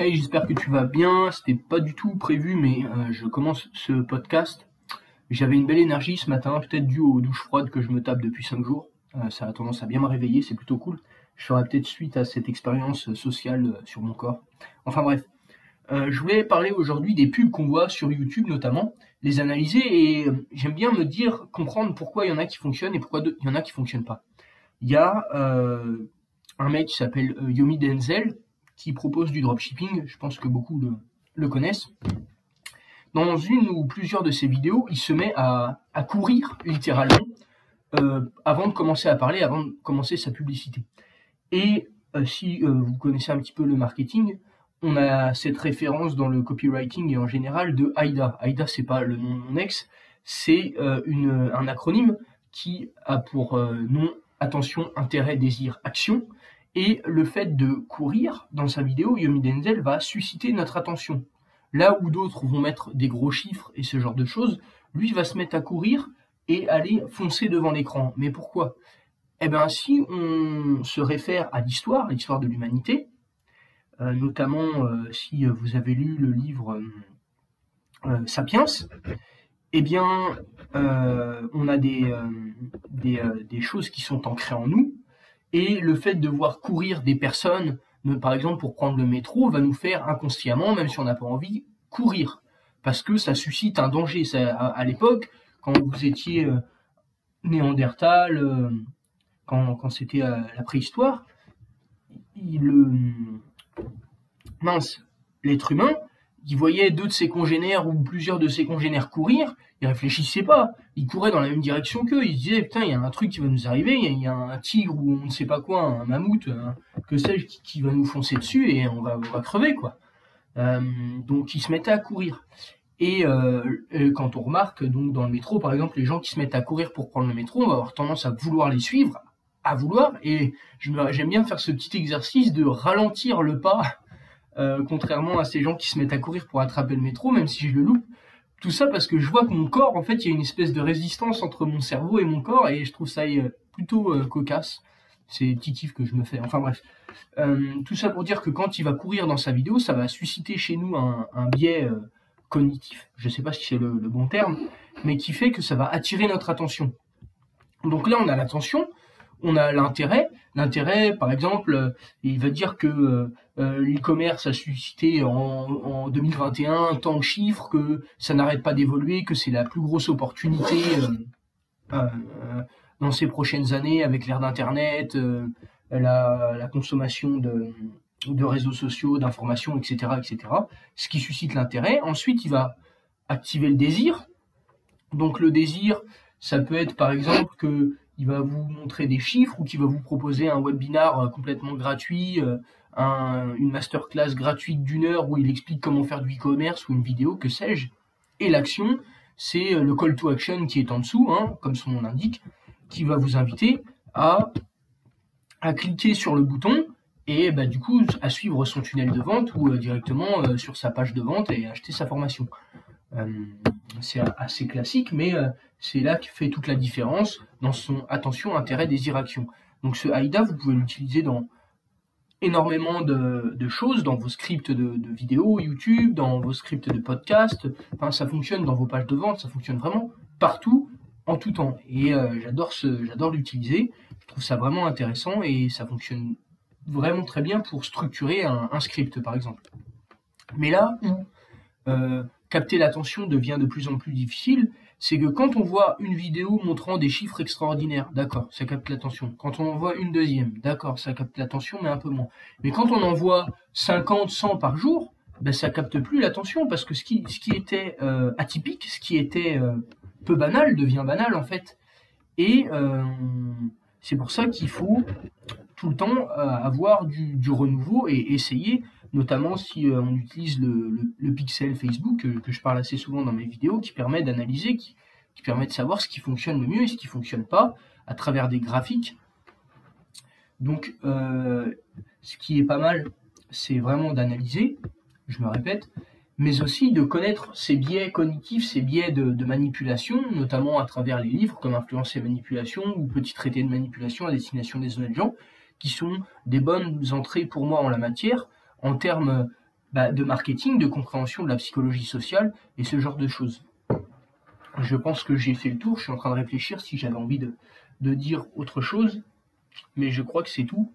Hey, j'espère que tu vas bien. C'était pas du tout prévu, mais euh, je commence ce podcast. J'avais une belle énergie ce matin, peut-être dû aux douches froides que je me tape depuis 5 jours. Euh, ça a tendance à bien me réveiller, c'est plutôt cool. Je ferai peut-être suite à cette expérience sociale euh, sur mon corps. Enfin bref. je voulais parler aujourd'hui des pubs qu'on voit sur YouTube notamment, les analyser et j'aime bien me dire, comprendre pourquoi il y en a qui fonctionnent et pourquoi il y en a qui fonctionnent pas. Il y a un mec qui s'appelle Yomi Denzel qui propose du dropshipping. Je pense que beaucoup le, connaissent. Dans une ou plusieurs de ses vidéos, il se met à, courir littéralement euh, avant de commencer à parler, avant de commencer sa publicité. Et euh, si euh, vous connaissez un petit peu le marketing, on a cette référence dans le copywriting et en général de AIDA. AIDA, c'est pas le nom de mon ex, c'est un acronyme qui a pour nom attention, intérêt, désir, action. Et le fait de courir dans sa vidéo, Yomi Denzel va susciter notre attention. Là où d'autres vont mettre des gros chiffres et ce genre de choses, lui va se mettre à courir et aller foncer devant l'écran. Mais pourquoi? Eh bien, si on se réfère à l'histoire, l'histoire de l'humanité, euh, notamment euh, si vous avez lu le livre euh, Sapiens, eh bien, on a des, des choses qui sont ancrées en nous, et le fait de voir courir des personnes, par exemple pour prendre le métro, va nous faire inconsciemment, même si on n'a pas envie, courir. Parce que ça suscite un danger. à, l'époque, quand vous étiez euh, néandertal, euh, quand, c'était la préhistoire, il, mince, l'être humain, il voyait deux de ses congénères ou plusieurs de ses congénères courir, il réfléchissait pas. Il courait dans la même direction qu'eux. Il se disait, putain, il y a un truc qui va nous arriver, il y, a un tigre ou on ne sait pas quoi, un mammouth, que sais-je, qui, va nous foncer dessus et on va, crever, quoi. Euh, donc, il se mettait à courir. Et euh, quand on remarque, donc dans le métro, par exemple, les gens qui se mettent à courir pour prendre le métro, on va avoir tendance à vouloir les suivre, à vouloir. Et j'aime bien faire ce petit exercice de ralentir le pas, euh, contrairement à ces gens qui se mettent à courir pour attraper le métro, même si je le loupe tout ça parce que je vois que mon corps, en fait, il y a une espèce de résistance entre mon cerveau et mon corps, et je trouve ça euh, plutôt euh, cocasse. C'est kiff que je me fais. Enfin bref. Tout ça pour dire que quand il va courir dans sa vidéo, ça va susciter chez nous un, biais cognitif, je ne sais pas si c'est le, bon terme, mais qui fait que ça va attirer notre attention. Donc là, on a l'attention, on a l'intérêt. L'intérêt, par exemple, euh, il va dire que euh, euh, l'e-commerce a suscité en, 2021 tant de chiffres, que ça n'arrête pas d'évoluer, que c'est la plus grosse opportunité dans ces prochaines années avec l'ère d'Internet, la, consommation de, de réseaux sociaux, d'informations, etc., etc. Ce qui suscite l'intérêt. Ensuite, il va activer le désir. Donc le désir, ça peut être par exemple que il va vous montrer des chiffres ou qui va vous proposer un webinar euh, complètement gratuit, euh, une masterclass gratuite d'une heure où il explique comment faire du e-commerce ou une vidéo, que sais-je. Et l'action, c'est euh, le call to action qui est en dessous, hein, comme son nom l'indique, qui va vous inviter à, cliquer sur le bouton et bah, du coup à suivre son tunnel de vente ou directement sur sa page de vente et acheter sa formation. C'est assez classique, mais c'est là qui fait toute la différence dans son attention, intérêt, désir, action. Donc ce AIDA, vous pouvez l'utiliser dans énormément de, choses, dans vos scripts de, vidéos YouTube, dans vos scripts de podcast. Enfin, ça fonctionne dans vos pages de vente, ça fonctionne vraiment partout, en tout temps. Et euh, j'adore l'utiliser. Je trouve ça vraiment intéressant et ça fonctionne vraiment très bien pour structurer un, script, par exemple. Mais là euh, capter l'attention devient de plus en plus difficile, c'est que quand on voit une vidéo montrant des chiffres extraordinaires, d'accord, ça capte l'attention. Quand on en voit une deuxième, d'accord, ça capte l'attention, mais un peu moins. Mais quand on en voit 50, 100 par jour, ben ça capte plus l'attention parce que ce qui, était euh, atypique, ce qui était euh, peu banal devient banal en fait. Et euh, c'est pour ça qu'il faut tout le temps avoir du renouveau et essayer notamment si euh, on utilise le, pixel Facebook, euh, que, je parle assez souvent dans mes vidéos, qui permet d'analyser, qui, permet de savoir ce qui fonctionne le mieux et ce qui ne fonctionne pas à travers des graphiques. Donc, euh, ce qui est pas mal, c'est vraiment d'analyser, je me répète, mais aussi de connaître ces biais cognitifs, ces biais de, de, manipulation, notamment à travers les livres comme Influence et Manipulation ou Petit traité de manipulation à destination des honnêtes gens, qui sont des bonnes entrées pour moi en la matière, en termes bah, de marketing, de compréhension de la psychologie sociale et ce genre de choses. Je pense que j'ai fait le tour, je suis en train de réfléchir si j'avais envie de, de dire autre chose, mais je crois que c'est tout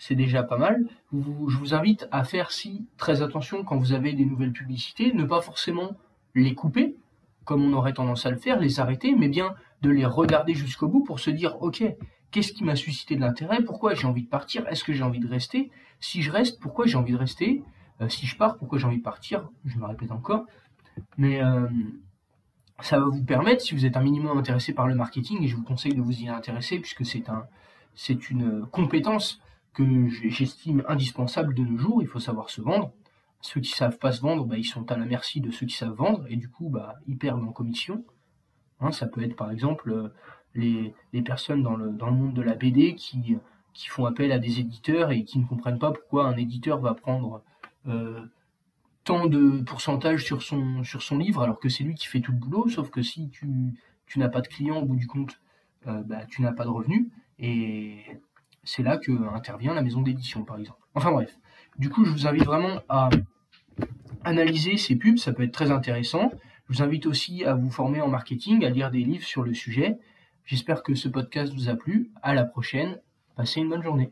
c'est déjà pas mal. je vous invite à faire si très attention quand vous avez des nouvelles publicités, ne pas forcément les couper, comme on aurait tendance à le faire, les arrêter, mais bien de les regarder jusqu'au bout pour se dire, ok, qu'est-ce qui m'a suscité de l'intérêt, pourquoi j'ai envie de partir, est-ce que j'ai envie de rester, si je reste, pourquoi j'ai envie de rester, euh, si je pars, pourquoi j'ai envie de partir, je me répète encore, mais euh, ça va vous permettre, si vous êtes un minimum intéressé par le marketing, et je vous conseille de vous y intéresser, puisque c'est un, une compétence que j'estime indispensable de nos jours. Il faut savoir se vendre. Ceux qui savent pas se vendre, bah, ils sont à la merci de ceux qui savent vendre et du coup, bah, ils perdent en commission. Hein, ça peut être par exemple euh, les, personnes dans le, dans le, monde de la BD qui, qui font appel à des éditeurs et qui ne comprennent pas pourquoi un éditeur va prendre euh, tant de pourcentage sur son, sur son livre alors que c'est lui qui fait tout le boulot, sauf que si tu, tu n'as pas de clients au bout du compte, euh, bah, tu n'as pas de revenus. Et c'est là que intervient la maison d'édition, par exemple. Enfin bref. Du coup, je vous invite vraiment à analyser ces pubs, ça peut être très intéressant. Je vous invite aussi à vous former en marketing, à lire des livres sur le sujet. J'espère que ce podcast vous a plu. À la prochaine. Passez une bonne journée.